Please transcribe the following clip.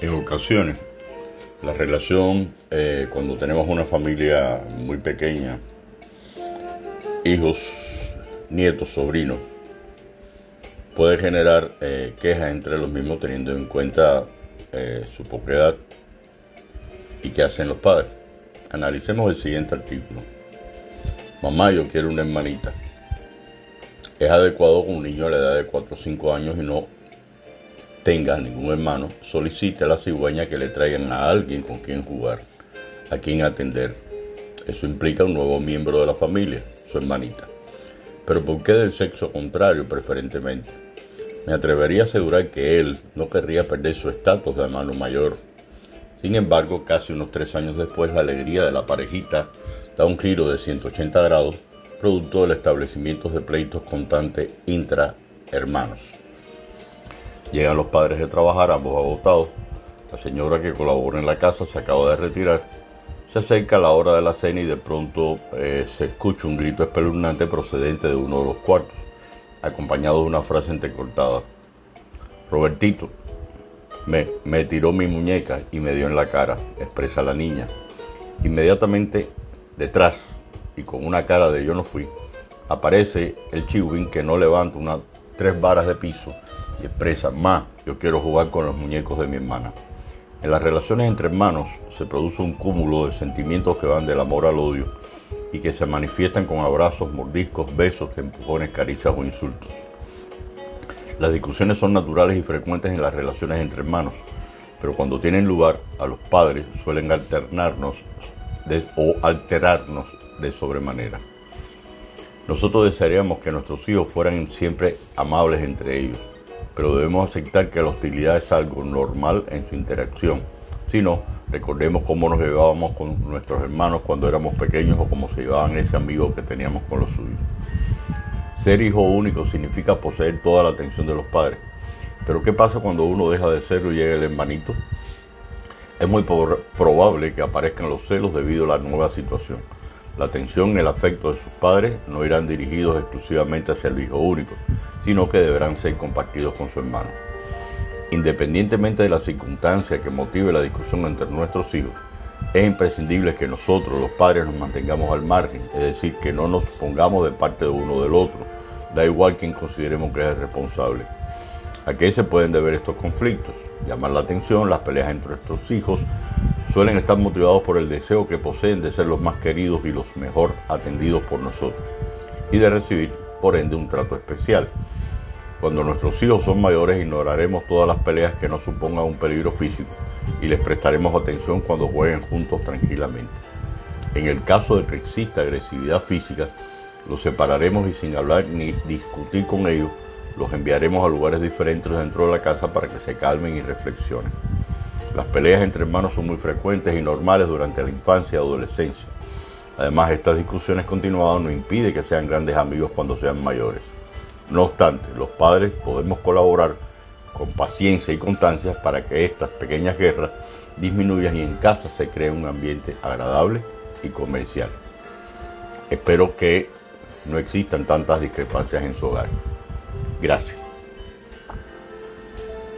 En ocasiones, la relación eh, cuando tenemos una familia muy pequeña, hijos, nietos, sobrinos, puede generar eh, quejas entre los mismos teniendo en cuenta eh, su poca edad y qué hacen los padres. Analicemos el siguiente artículo. Mamá, yo quiero una hermanita. Es adecuado que un niño a la edad de 4 o 5 años y no tenga ningún hermano, solicite a la cigüeña que le traigan a alguien con quien jugar, a quien atender. Eso implica un nuevo miembro de la familia, su hermanita. Pero ¿por qué del sexo contrario preferentemente? Me atrevería a asegurar que él no querría perder su estatus de hermano mayor. Sin embargo, casi unos tres años después, la alegría de la parejita da un giro de 180 grados, producto del establecimiento de pleitos constantes intra-hermanos. Llegan los padres de trabajar, ambos agotados. La señora que colabora en la casa se acaba de retirar. Se acerca a la hora de la cena y de pronto eh, se escucha un grito espeluznante procedente de uno de los cuartos, acompañado de una frase entrecortada. Robertito, me, me tiró mi muñeca y me dio en la cara, expresa la niña. Inmediatamente detrás, y con una cara de yo no fui, aparece el chihuín que no levanta unas tres varas de piso y expresa, más, yo quiero jugar con los muñecos de mi hermana. En las relaciones entre hermanos se produce un cúmulo de sentimientos que van del amor al odio y que se manifiestan con abrazos, mordiscos, besos, empujones, caricias o insultos. Las discusiones son naturales y frecuentes en las relaciones entre hermanos, pero cuando tienen lugar a los padres suelen alternarnos o alterarnos de sobremanera. Nosotros desearíamos que nuestros hijos fueran siempre amables entre ellos, pero debemos aceptar que la hostilidad es algo normal en su interacción. Si no, recordemos cómo nos llevábamos con nuestros hermanos cuando éramos pequeños o cómo se llevaban ese amigo que teníamos con los suyos. Ser hijo único significa poseer toda la atención de los padres. Pero ¿qué pasa cuando uno deja de serlo y llega el hermanito? Es muy probable que aparezcan los celos debido a la nueva situación. La atención y el afecto de sus padres no irán dirigidos exclusivamente hacia el hijo único, sino que deberán ser compartidos con su hermano. Independientemente de la circunstancia que motive la discusión entre nuestros hijos, es imprescindible que nosotros, los padres, nos mantengamos al margen, es decir, que no nos pongamos de parte de uno del otro, da igual quien consideremos que es el responsable. ¿A qué se pueden deber estos conflictos? Llamar la atención, las peleas entre nuestros hijos suelen estar motivados por el deseo que poseen de ser los más queridos y los mejor atendidos por nosotros, y de recibir, por ende, un trato especial. Cuando nuestros hijos son mayores ignoraremos todas las peleas que no supongan un peligro físico y les prestaremos atención cuando jueguen juntos tranquilamente. En el caso de que exista agresividad física, los separaremos y sin hablar ni discutir con ellos, los enviaremos a lugares diferentes dentro de la casa para que se calmen y reflexionen. Las peleas entre hermanos son muy frecuentes y normales durante la infancia y adolescencia. Además, estas discusiones continuadas no impiden que sean grandes amigos cuando sean mayores. No obstante, los padres podemos colaborar con paciencia y constancia para que estas pequeñas guerras disminuyan y en casa se cree un ambiente agradable y comercial. Espero que no existan tantas discrepancias en su hogar. Gracias.